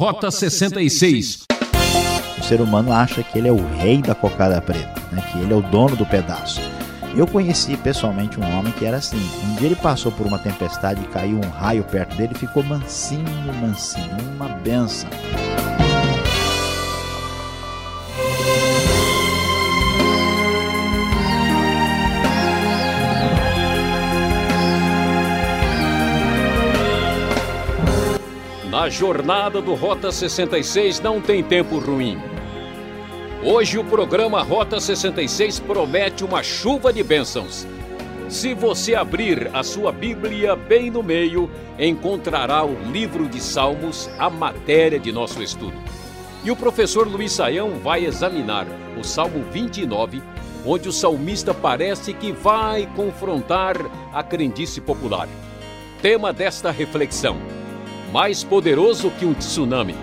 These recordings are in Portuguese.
Rota 66. O ser humano acha que ele é o rei da cocada preta, né? que ele é o dono do pedaço. Eu conheci pessoalmente um homem que era assim. Um dia ele passou por uma tempestade e caiu um raio perto dele e ficou mansinho, mansinho, uma benção. Jornada do Rota 66 não tem tempo ruim. Hoje o programa Rota 66 promete uma chuva de bênçãos. Se você abrir a sua Bíblia bem no meio, encontrará o livro de Salmos, a matéria de nosso estudo. E o professor Luiz Saião vai examinar o Salmo 29, onde o salmista parece que vai confrontar a crendice popular. Tema desta reflexão mais poderoso que um tsunami.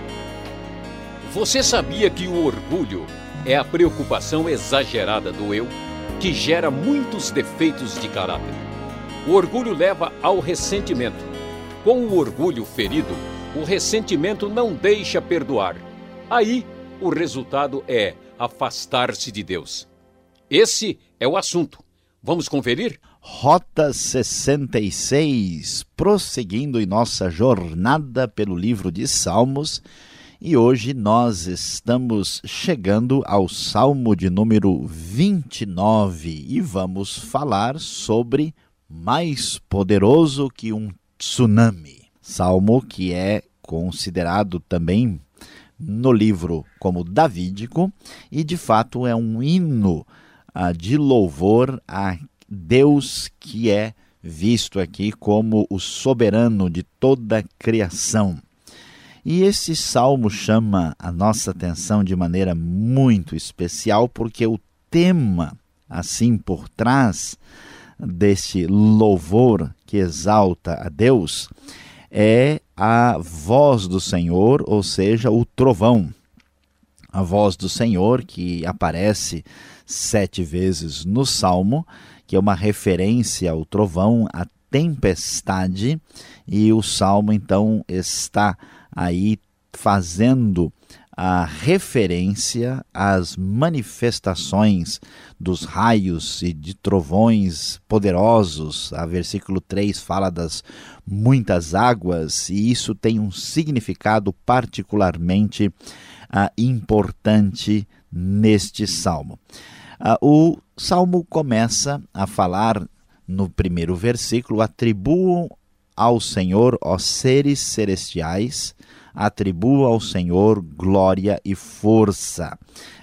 Você sabia que o orgulho é a preocupação exagerada do eu que gera muitos defeitos de caráter? O orgulho leva ao ressentimento. Com o orgulho ferido, o ressentimento não deixa perdoar. Aí, o resultado é afastar-se de Deus. Esse é o assunto. Vamos conferir? Rota 66, prosseguindo em nossa jornada pelo livro de Salmos, e hoje nós estamos chegando ao Salmo de número 29 e vamos falar sobre mais poderoso que um tsunami. Salmo que é considerado também no livro como davídico e de fato é um hino ah, de louvor a Deus que é visto aqui como o soberano de toda a criação. E esse salmo chama a nossa atenção de maneira muito especial, porque o tema, assim por trás desse louvor que exalta a Deus, é a voz do Senhor, ou seja, o trovão. A voz do Senhor que aparece sete vezes no salmo que é uma referência ao trovão, à tempestade, e o salmo então está aí fazendo a referência às manifestações dos raios e de trovões poderosos. A versículo 3 fala das muitas águas, e isso tem um significado particularmente ah, importante neste salmo. Ah, o salmo começa a falar no primeiro versículo: atribuam ao Senhor, ó seres celestiais, atribuam ao Senhor glória e força.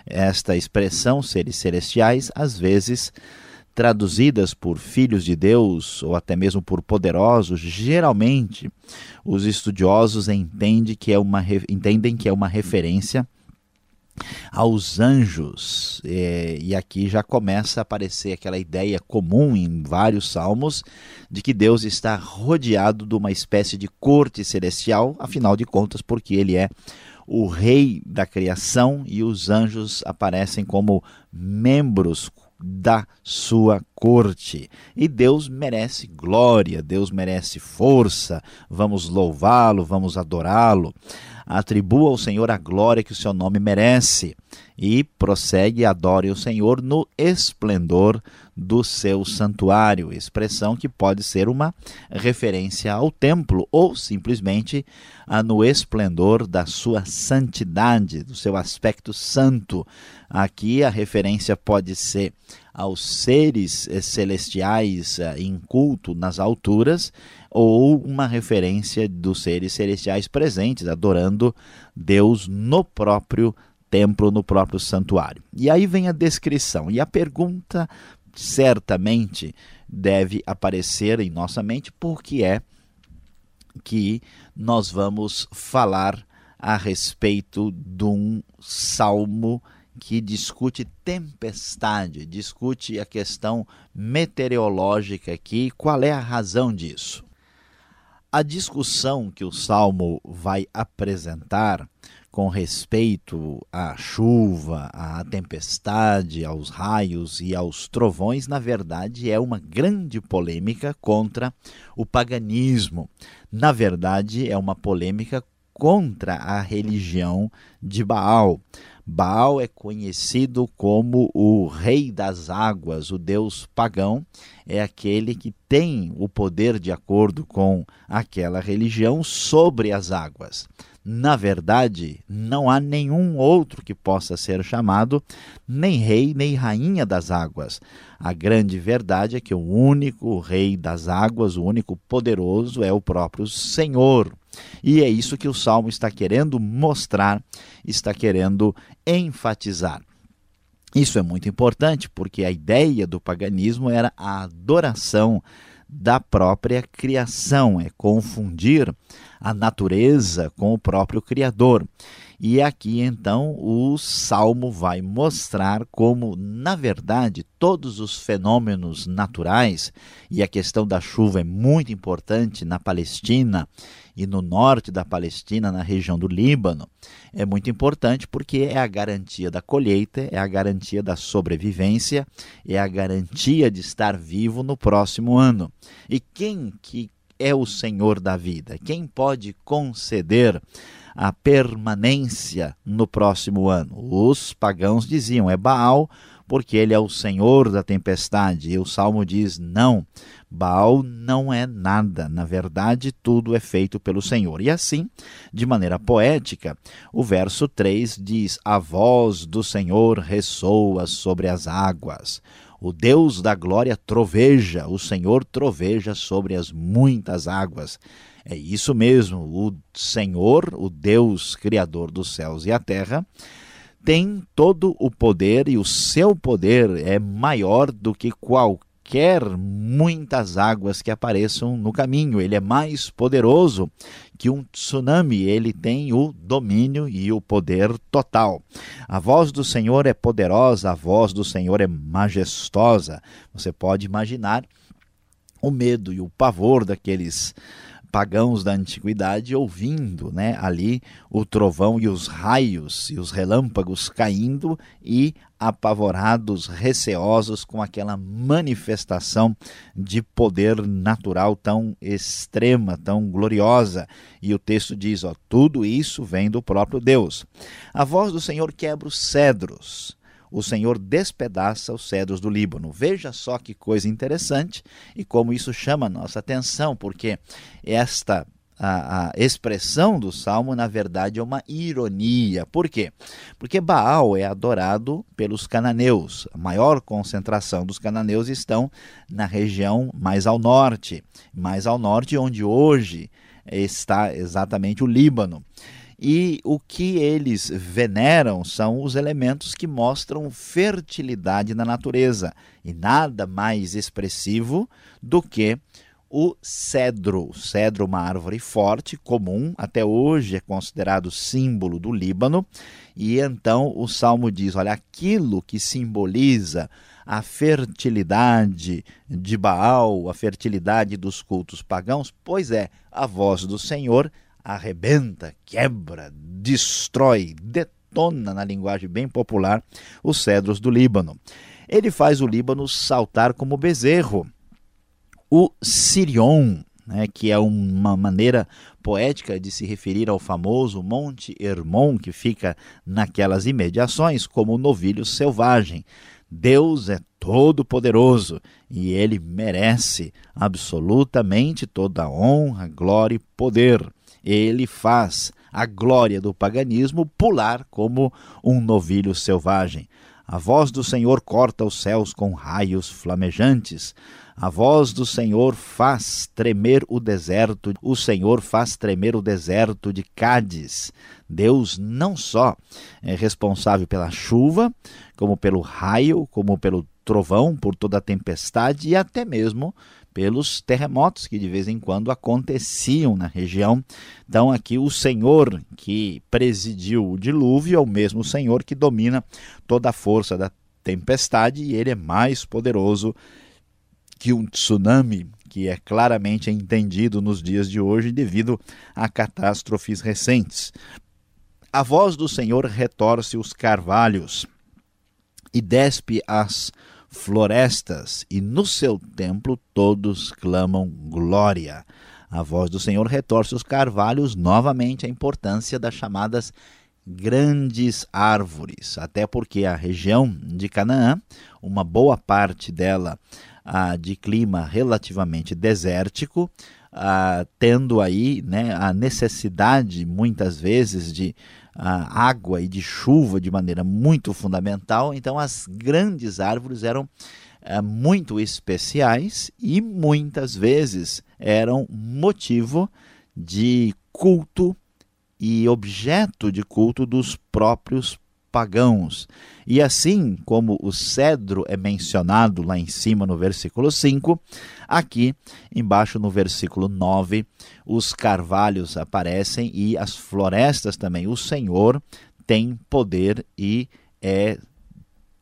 Esta expressão, seres celestiais, às vezes traduzidas por filhos de Deus ou até mesmo por poderosos, geralmente os estudiosos entendem que é uma, entendem que é uma referência aos anjos. É, e aqui já começa a aparecer aquela ideia comum em vários salmos de que Deus está rodeado de uma espécie de corte celestial, afinal de contas, porque ele é o rei da criação e os anjos aparecem como membros da sua corte. E Deus merece glória, Deus merece força. Vamos louvá-lo, vamos adorá-lo atribua ao Senhor a glória que o seu nome merece e prossegue adore o Senhor no esplendor do seu santuário, expressão que pode ser uma referência ao templo ou simplesmente no esplendor da sua santidade, do seu aspecto santo. Aqui a referência pode ser aos seres eh, celestiais eh, em culto nas alturas ou uma referência dos seres celestiais presentes, adorando Deus no próprio templo, no próprio santuário. E aí vem a descrição. E a pergunta certamente deve aparecer em nossa mente, porque é que nós vamos falar a respeito de um salmo que discute tempestade, discute a questão meteorológica aqui. Qual é a razão disso? A discussão que o Salmo vai apresentar com respeito à chuva, à tempestade, aos raios e aos trovões, na verdade, é uma grande polêmica contra o paganismo. Na verdade, é uma polêmica contra a religião de Baal. Baal é conhecido como o rei das águas, o deus pagão, é aquele que tem o poder, de acordo com aquela religião, sobre as águas. Na verdade, não há nenhum outro que possa ser chamado nem rei nem rainha das águas. A grande verdade é que o único rei das águas, o único poderoso, é o próprio Senhor. E é isso que o salmo está querendo mostrar, está querendo enfatizar. Isso é muito importante porque a ideia do paganismo era a adoração da própria criação, é confundir a natureza com o próprio Criador. E aqui então o salmo vai mostrar como, na verdade, todos os fenômenos naturais, e a questão da chuva é muito importante na Palestina e no norte da Palestina, na região do Líbano, é muito importante porque é a garantia da colheita, é a garantia da sobrevivência, é a garantia de estar vivo no próximo ano. E quem que é o Senhor da vida? Quem pode conceder a permanência no próximo ano? Os pagãos diziam: é Baal, porque ele é o Senhor da tempestade. E o salmo diz: não, Baal não é nada. Na verdade, tudo é feito pelo Senhor. E assim, de maneira poética, o verso 3 diz: A voz do Senhor ressoa sobre as águas. O Deus da glória troveja, o Senhor troveja sobre as muitas águas. É isso mesmo, o Senhor, o Deus criador dos céus e a terra, tem todo o poder e o seu poder é maior do que qualquer muitas águas que apareçam no caminho. Ele é mais poderoso que um tsunami, ele tem o domínio e o poder total. A voz do Senhor é poderosa, a voz do Senhor é majestosa. Você pode imaginar o medo e o pavor daqueles pagãos da antiguidade ouvindo né, ali o trovão e os raios e os relâmpagos caindo e apavorados, receosos com aquela manifestação de poder natural tão extrema, tão gloriosa. E o texto diz: ó, tudo isso vem do próprio Deus. A voz do Senhor quebra os cedros o Senhor despedaça os cedros do Líbano. Veja só que coisa interessante e como isso chama nossa atenção, porque esta a, a, expressão do salmo, na verdade, é uma ironia. Por quê? Porque Baal é adorado pelos cananeus. A maior concentração dos cananeus estão na região mais ao norte, mais ao norte, onde hoje está exatamente o Líbano. E o que eles veneram são os elementos que mostram fertilidade na natureza. E nada mais expressivo do que o cedro. O cedro, uma árvore forte, comum, até hoje é considerado símbolo do Líbano. E então o salmo diz: olha, aquilo que simboliza a fertilidade de Baal, a fertilidade dos cultos pagãos, pois é, a voz do Senhor arrebenta, quebra, destrói, detona, na linguagem bem popular, os cedros do Líbano. Ele faz o Líbano saltar como bezerro. O Sirion, né, que é uma maneira poética de se referir ao famoso Monte Hermon, que fica naquelas imediações, como o novilho selvagem. Deus é todo-poderoso e ele merece absolutamente toda a honra, glória e poder ele faz a glória do paganismo pular como um novilho selvagem. A voz do Senhor corta os céus com raios flamejantes. A voz do Senhor faz tremer o deserto. O Senhor faz tremer o deserto de Cádiz. Deus não só é responsável pela chuva, como pelo raio, como pelo trovão, por toda a tempestade e até mesmo pelos terremotos que de vez em quando aconteciam na região. Então, aqui o Senhor que presidiu o dilúvio é o mesmo Senhor que domina toda a força da tempestade e ele é mais poderoso que um tsunami, que é claramente entendido nos dias de hoje devido a catástrofes recentes. A voz do Senhor retorce os carvalhos e despe as florestas, e no seu templo todos clamam glória. A voz do Senhor retorce os carvalhos novamente a importância das chamadas grandes árvores, até porque a região de Canaã, uma boa parte dela ah, de clima relativamente desértico, ah, tendo aí né, a necessidade, muitas vezes, de ah, água e de chuva de maneira muito fundamental. Então, as grandes árvores eram ah, muito especiais e muitas vezes eram motivo de culto e objeto de culto dos próprios pagãos. E assim como o cedro é mencionado lá em cima no versículo 5, aqui embaixo no versículo 9, os carvalhos aparecem e as florestas também. O Senhor tem poder e é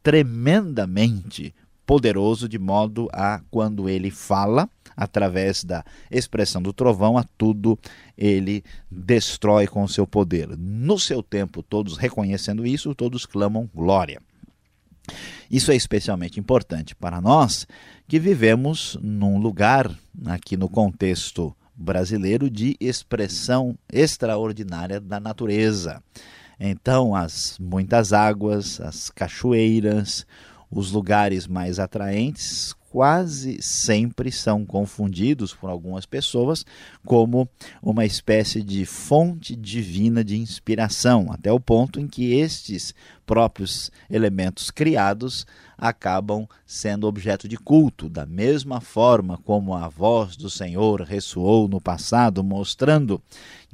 tremendamente poderoso de modo a quando ele fala, através da expressão do trovão, a tudo ele destrói com o seu poder. No seu tempo, todos reconhecendo isso, todos clamam glória. Isso é especialmente importante para nós que vivemos num lugar, aqui no contexto brasileiro, de expressão extraordinária da natureza. Então, as muitas águas, as cachoeiras, os lugares mais atraentes quase sempre são confundidos por algumas pessoas como uma espécie de fonte divina de inspiração, até o ponto em que estes próprios elementos criados acabam sendo objeto de culto, da mesma forma como a voz do Senhor ressoou no passado, mostrando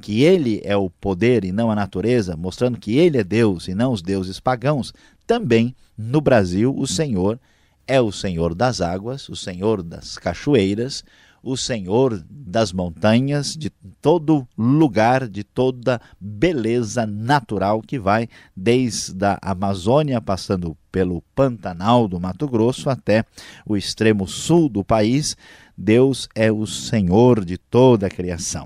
que ele é o poder e não a natureza, mostrando que ele é Deus e não os deuses pagãos, também no Brasil o Senhor é o Senhor das águas, o Senhor das cachoeiras, o Senhor das montanhas, de todo lugar, de toda beleza natural que vai desde a Amazônia, passando pelo Pantanal do Mato Grosso até o extremo sul do país. Deus é o Senhor de toda a criação.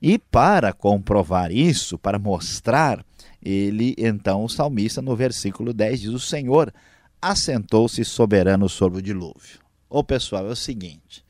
E para comprovar isso, para mostrar, ele então, o salmista, no versículo 10, diz: O Senhor assentou-se soberano sobre o dilúvio. Ô pessoal, é o seguinte: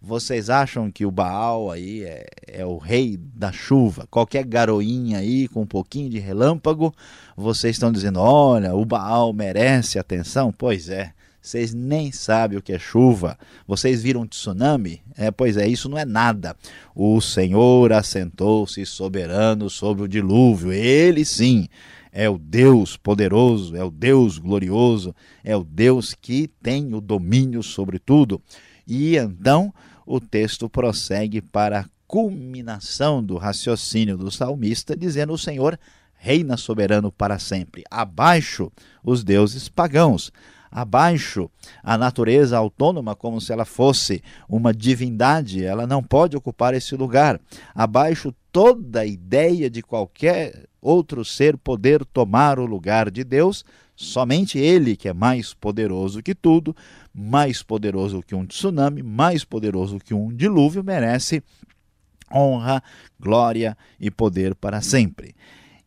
vocês acham que o Baal aí é, é, o rei da chuva? Qualquer garoinha aí com um pouquinho de relâmpago, vocês estão dizendo: olha, o Baal merece atenção? Pois é, vocês nem sabem o que é chuva. Vocês viram tsunami? É, pois é, isso não é nada. O Senhor assentou-se soberano sobre o dilúvio. Ele sim é o Deus poderoso, é o Deus glorioso, é o Deus que tem o domínio sobre tudo. E então o texto prossegue para a culminação do raciocínio do salmista, dizendo: O Senhor reina soberano para sempre. Abaixo os deuses pagãos abaixo a natureza autônoma como se ela fosse uma divindade, ela não pode ocupar esse lugar. Abaixo toda a ideia de qualquer outro ser poder tomar o lugar de Deus, somente ele que é mais poderoso que tudo, mais poderoso que um tsunami, mais poderoso que um dilúvio, merece honra, glória e poder para sempre.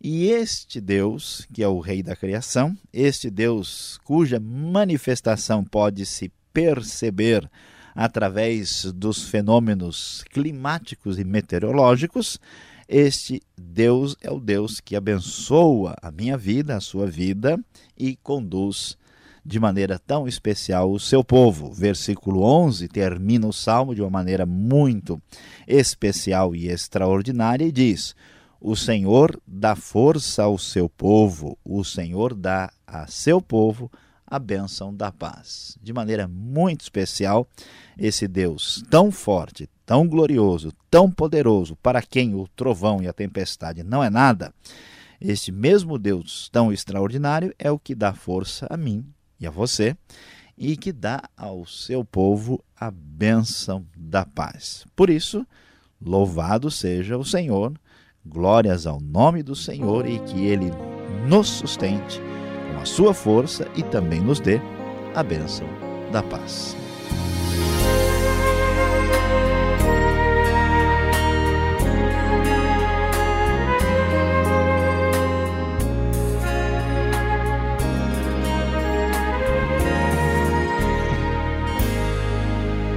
E este Deus, que é o Rei da criação, este Deus cuja manifestação pode se perceber através dos fenômenos climáticos e meteorológicos, este Deus é o Deus que abençoa a minha vida, a sua vida e conduz de maneira tão especial o seu povo. Versículo 11 termina o salmo de uma maneira muito especial e extraordinária e diz: o Senhor dá força ao seu povo, o Senhor dá a seu povo a bênção da paz. De maneira muito especial, esse Deus tão forte, tão glorioso, tão poderoso, para quem o trovão e a tempestade não é nada, este mesmo Deus tão extraordinário é o que dá força a mim e a você e que dá ao seu povo a bênção da paz. Por isso, louvado seja o Senhor Glórias ao nome do Senhor e que Ele nos sustente com a sua força e também nos dê a bênção da paz.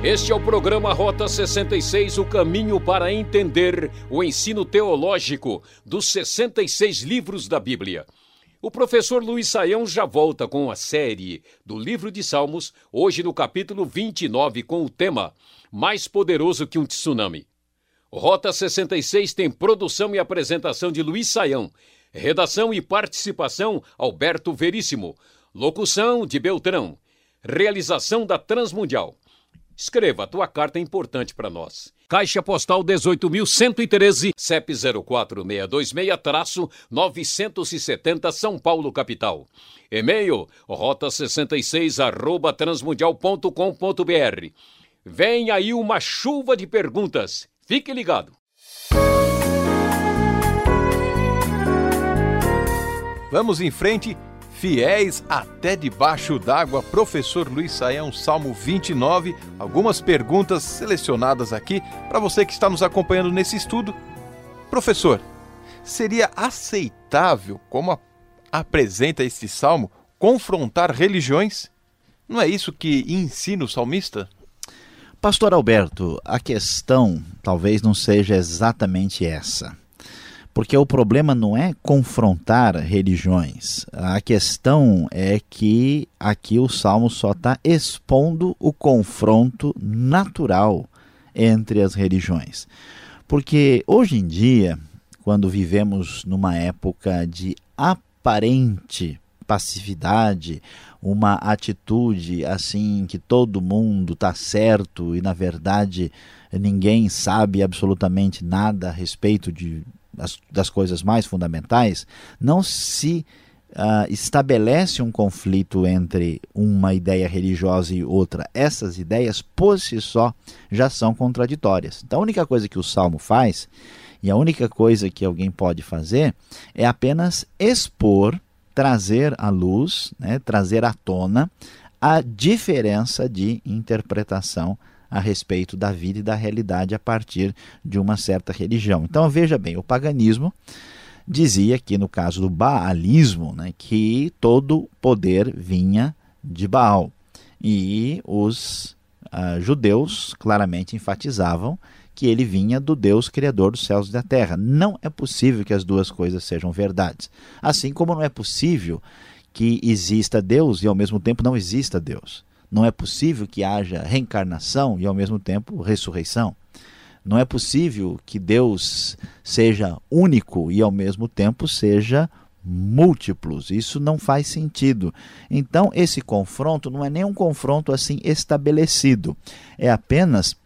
Este é o programa Rota 66, o caminho para entender o ensino teológico dos 66 livros da Bíblia. O professor Luiz Saião já volta com a série do livro de Salmos, hoje no capítulo 29, com o tema Mais Poderoso que um Tsunami. Rota 66 tem produção e apresentação de Luiz Saião, redação e participação Alberto Veríssimo, locução de Beltrão, realização da Transmundial. Escreva, a tua carta é importante para nós. Caixa Postal 18.113, CEP 04626-970 São Paulo, capital. E-mail, rota66 arroba transmundial.com.br. Vem aí uma chuva de perguntas. Fique ligado. Vamos em frente Fiéis até debaixo d'água, professor Luiz Saião, Salmo 29. Algumas perguntas selecionadas aqui para você que está nos acompanhando nesse estudo. Professor, seria aceitável, como apresenta este salmo, confrontar religiões? Não é isso que ensina o salmista? Pastor Alberto, a questão talvez não seja exatamente essa. Porque o problema não é confrontar religiões. A questão é que aqui o Salmo só está expondo o confronto natural entre as religiões. Porque hoje em dia, quando vivemos numa época de aparente passividade, uma atitude assim que todo mundo está certo e na verdade ninguém sabe absolutamente nada a respeito de das, das coisas mais fundamentais, não se uh, estabelece um conflito entre uma ideia religiosa e outra. Essas ideias, por si só, já são contraditórias. Então, a única coisa que o Salmo faz, e a única coisa que alguém pode fazer, é apenas expor, trazer à luz, né, trazer à tona a diferença de interpretação a respeito da vida e da realidade a partir de uma certa religião. Então veja bem, o paganismo dizia que no caso do baalismo, né, que todo poder vinha de Baal. E os uh, judeus claramente enfatizavam que ele vinha do Deus criador dos céus e da terra. Não é possível que as duas coisas sejam verdades. Assim como não é possível que exista Deus e ao mesmo tempo não exista Deus. Não é possível que haja reencarnação e ao mesmo tempo ressurreição. Não é possível que Deus seja único e ao mesmo tempo seja múltiplos. Isso não faz sentido. Então, esse confronto não é nem um confronto assim estabelecido, é apenas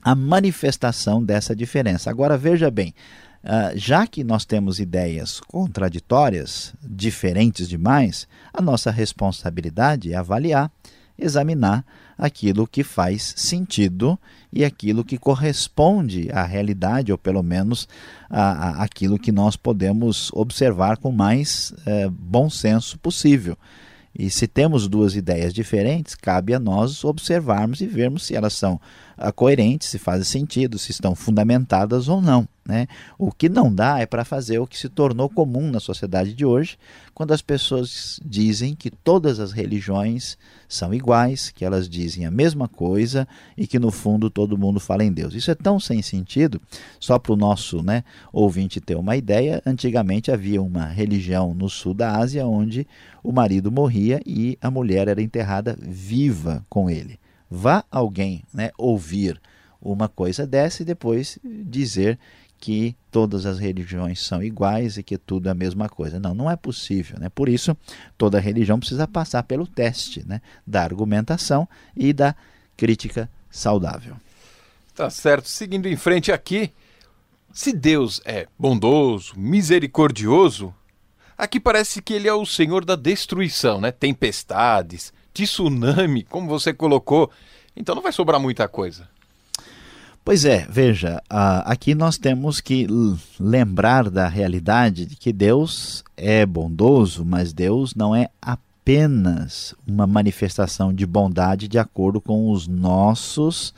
a manifestação dessa diferença. Agora, veja bem. Uh, já que nós temos ideias contraditórias, diferentes demais, a nossa responsabilidade é avaliar examinar aquilo que faz sentido e aquilo que corresponde à realidade, ou pelo menos a, a aquilo que nós podemos observar com mais é, bom senso possível. E se temos duas ideias diferentes, cabe a nós observarmos e vermos se elas são coerentes, se fazem sentido, se estão fundamentadas ou não. Né? O que não dá é para fazer o que se tornou comum na sociedade de hoje, quando as pessoas dizem que todas as religiões são iguais, que elas dizem a mesma coisa e que no fundo todo mundo fala em Deus. Isso é tão sem sentido, só para o nosso né, ouvinte ter uma ideia, antigamente havia uma religião no sul da Ásia onde o marido morria e a mulher era enterrada viva com ele. Vá alguém né, ouvir uma coisa dessa e depois dizer que todas as religiões são iguais e que tudo é a mesma coisa. Não, não é possível. Né? Por isso, toda religião precisa passar pelo teste né? da argumentação e da crítica saudável. Tá certo. Seguindo em frente aqui, se Deus é bondoso, misericordioso, aqui parece que ele é o Senhor da destruição, né? Tempestades, tsunami, como você colocou. Então não vai sobrar muita coisa. Pois é, veja, aqui nós temos que lembrar da realidade de que Deus é bondoso, mas Deus não é apenas uma manifestação de bondade de acordo com os nossos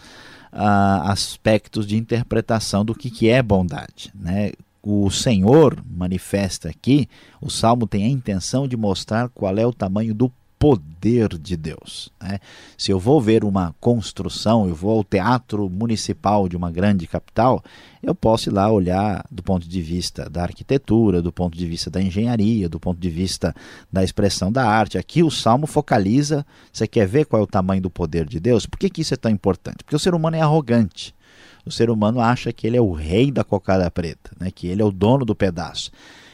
aspectos de interpretação do que, que é bondade. Né? O Senhor manifesta aqui, o Salmo tem a intenção de mostrar qual é o tamanho do poder de Deus. Né? Se eu vou ver uma construção, eu vou ao teatro municipal de uma grande capital, eu posso ir lá olhar do ponto de vista da arquitetura, do ponto de vista da engenharia, do ponto de vista da expressão da arte. Aqui o Salmo focaliza, você quer ver qual é o tamanho do poder de Deus? Por que, que isso é tão importante? Porque o ser humano é arrogante. O ser humano acha que ele é o rei da cocada preta, né? que ele é o dono do pedaço.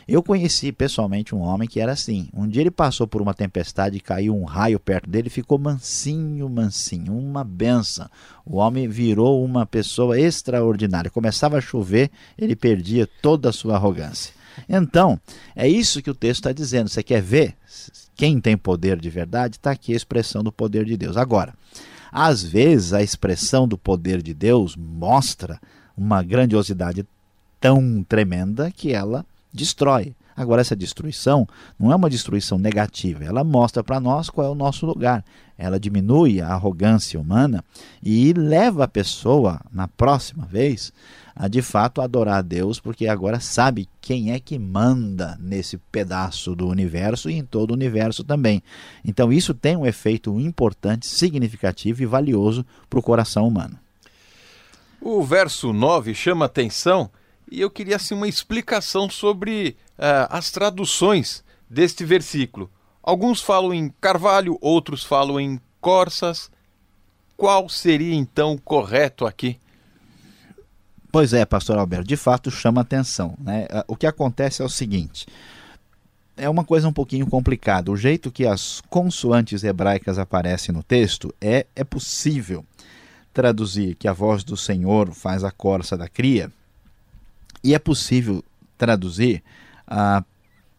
Eu conheci pessoalmente um homem que era assim. Um dia ele passou por uma tempestade e caiu um raio perto dele, ficou mansinho, mansinho, uma benção. O homem virou uma pessoa extraordinária. Começava a chover, ele perdia toda a sua arrogância. Então, é isso que o texto está dizendo. Você quer ver quem tem poder de verdade? Está aqui a expressão do poder de Deus. Agora, às vezes a expressão do poder de Deus mostra uma grandiosidade tão tremenda que ela destrói. Agora, essa destruição não é uma destruição negativa, ela mostra para nós qual é o nosso lugar. Ela diminui a arrogância humana e leva a pessoa, na próxima vez, a de fato adorar a Deus, porque agora sabe quem é que manda nesse pedaço do universo e em todo o universo também. Então, isso tem um efeito importante, significativo e valioso para o coração humano. O verso 9 chama atenção e eu queria assim, uma explicação sobre uh, as traduções deste versículo. Alguns falam em carvalho, outros falam em corsas. Qual seria então o correto aqui? Pois é, pastor Alberto, de fato chama atenção. Né? Ah, o que acontece é o seguinte: é uma coisa um pouquinho complicada. O jeito que as consoantes hebraicas aparecem no texto é, é possível traduzir que a voz do Senhor faz a corça da cria e é possível traduzir ah,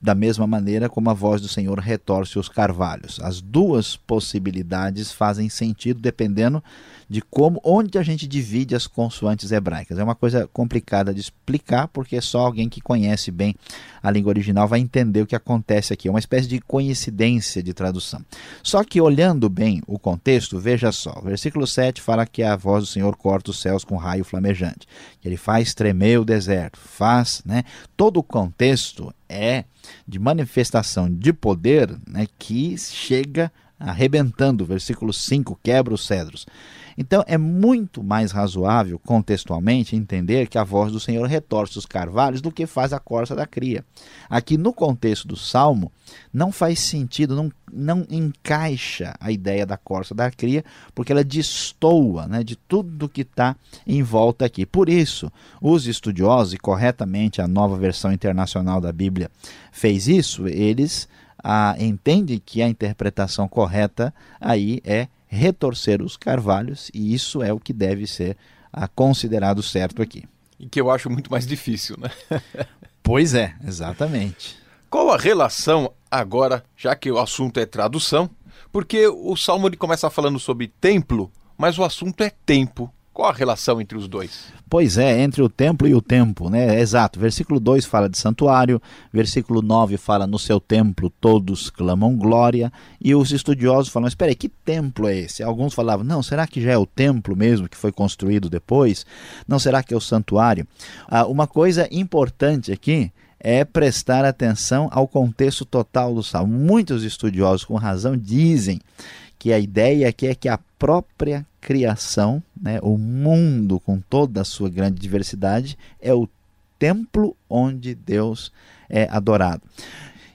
da mesma maneira como a voz do Senhor retorce os carvalhos. As duas possibilidades fazem sentido dependendo de como, onde a gente divide as consoantes hebraicas. É uma coisa complicada de explicar, porque só alguém que conhece bem a língua original vai entender o que acontece aqui. É uma espécie de coincidência de tradução. Só que olhando bem o contexto, veja só, o versículo 7 fala que a voz do Senhor corta os céus com raio flamejante, que ele faz tremer o deserto, faz, né? Todo o contexto é de manifestação de poder né, que chega arrebentando, versículo 5, quebra os cedros. Então é muito mais razoável, contextualmente, entender que a voz do Senhor retorce os carvalhos do que faz a corça da cria. Aqui no contexto do salmo, não faz sentido, não, não encaixa a ideia da corça da cria, porque ela destoa né, de tudo que está em volta aqui. Por isso, os estudiosos, e corretamente a nova versão internacional da Bíblia fez isso, eles ah, entendem que a interpretação correta aí é retorcer os carvalhos, e isso é o que deve ser ah, considerado certo aqui. E que eu acho muito mais difícil, né? pois é, exatamente. Qual a relação agora, já que o assunto é tradução? Porque o Salmo ele começa falando sobre templo, mas o assunto é tempo. Qual a relação entre os dois? Pois é, entre o templo e o tempo, né? Exato. Versículo 2 fala de santuário, versículo 9 fala no seu templo todos clamam glória, e os estudiosos falam: espera aí, que templo é esse? Alguns falavam: não, será que já é o templo mesmo que foi construído depois? Não será que é o santuário? Ah, uma coisa importante aqui é prestar atenção ao contexto total do salmo. Muitos estudiosos, com razão, dizem que a ideia aqui é que a própria criação, né, o mundo com toda a sua grande diversidade, é o templo onde Deus é adorado.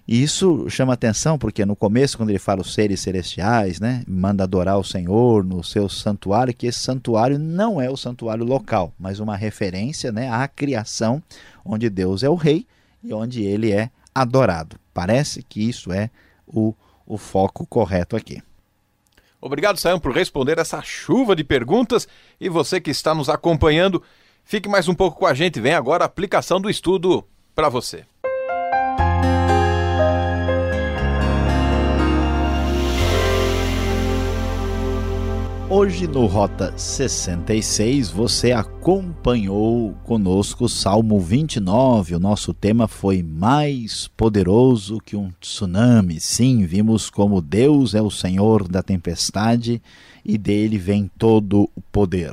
E isso chama atenção porque no começo, quando ele fala os seres celestiais, né, manda adorar o Senhor no seu santuário, que esse santuário não é o santuário local, mas uma referência né, à criação, onde Deus é o rei e onde ele é adorado. Parece que isso é o, o foco correto aqui. Obrigado, Sayão, por responder essa chuva de perguntas. E você que está nos acompanhando, fique mais um pouco com a gente. Vem agora a aplicação do estudo para você. Hoje no Rota 66 você acompanhou conosco o Salmo 29. O nosso tema foi mais poderoso que um tsunami. Sim, vimos como Deus é o Senhor da tempestade e dele vem todo o poder.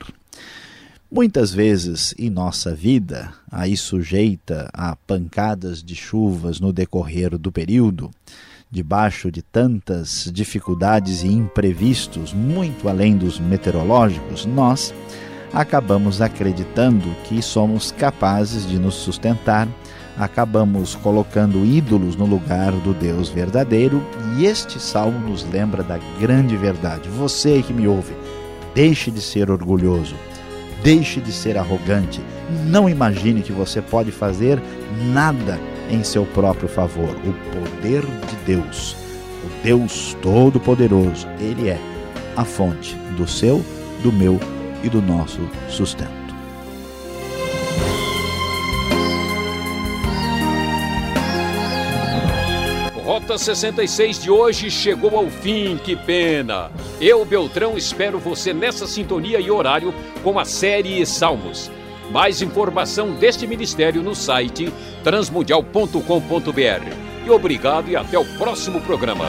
Muitas vezes em nossa vida, aí sujeita a pancadas de chuvas no decorrer do período, debaixo de tantas dificuldades e imprevistos, muito além dos meteorológicos, nós acabamos acreditando que somos capazes de nos sustentar, acabamos colocando ídolos no lugar do Deus verdadeiro, e este salmo nos lembra da grande verdade. Você que me ouve, deixe de ser orgulhoso, deixe de ser arrogante, não imagine que você pode fazer nada em seu próprio favor. O poder de Deus, o Deus Todo-Poderoso, Ele é a fonte do seu, do meu e do nosso sustento. Rota 66 de hoje chegou ao fim, que pena! Eu, Beltrão, espero você nessa sintonia e horário com a série Salmos. Mais informação deste ministério no site transmundial.com.br. E obrigado e até o próximo programa.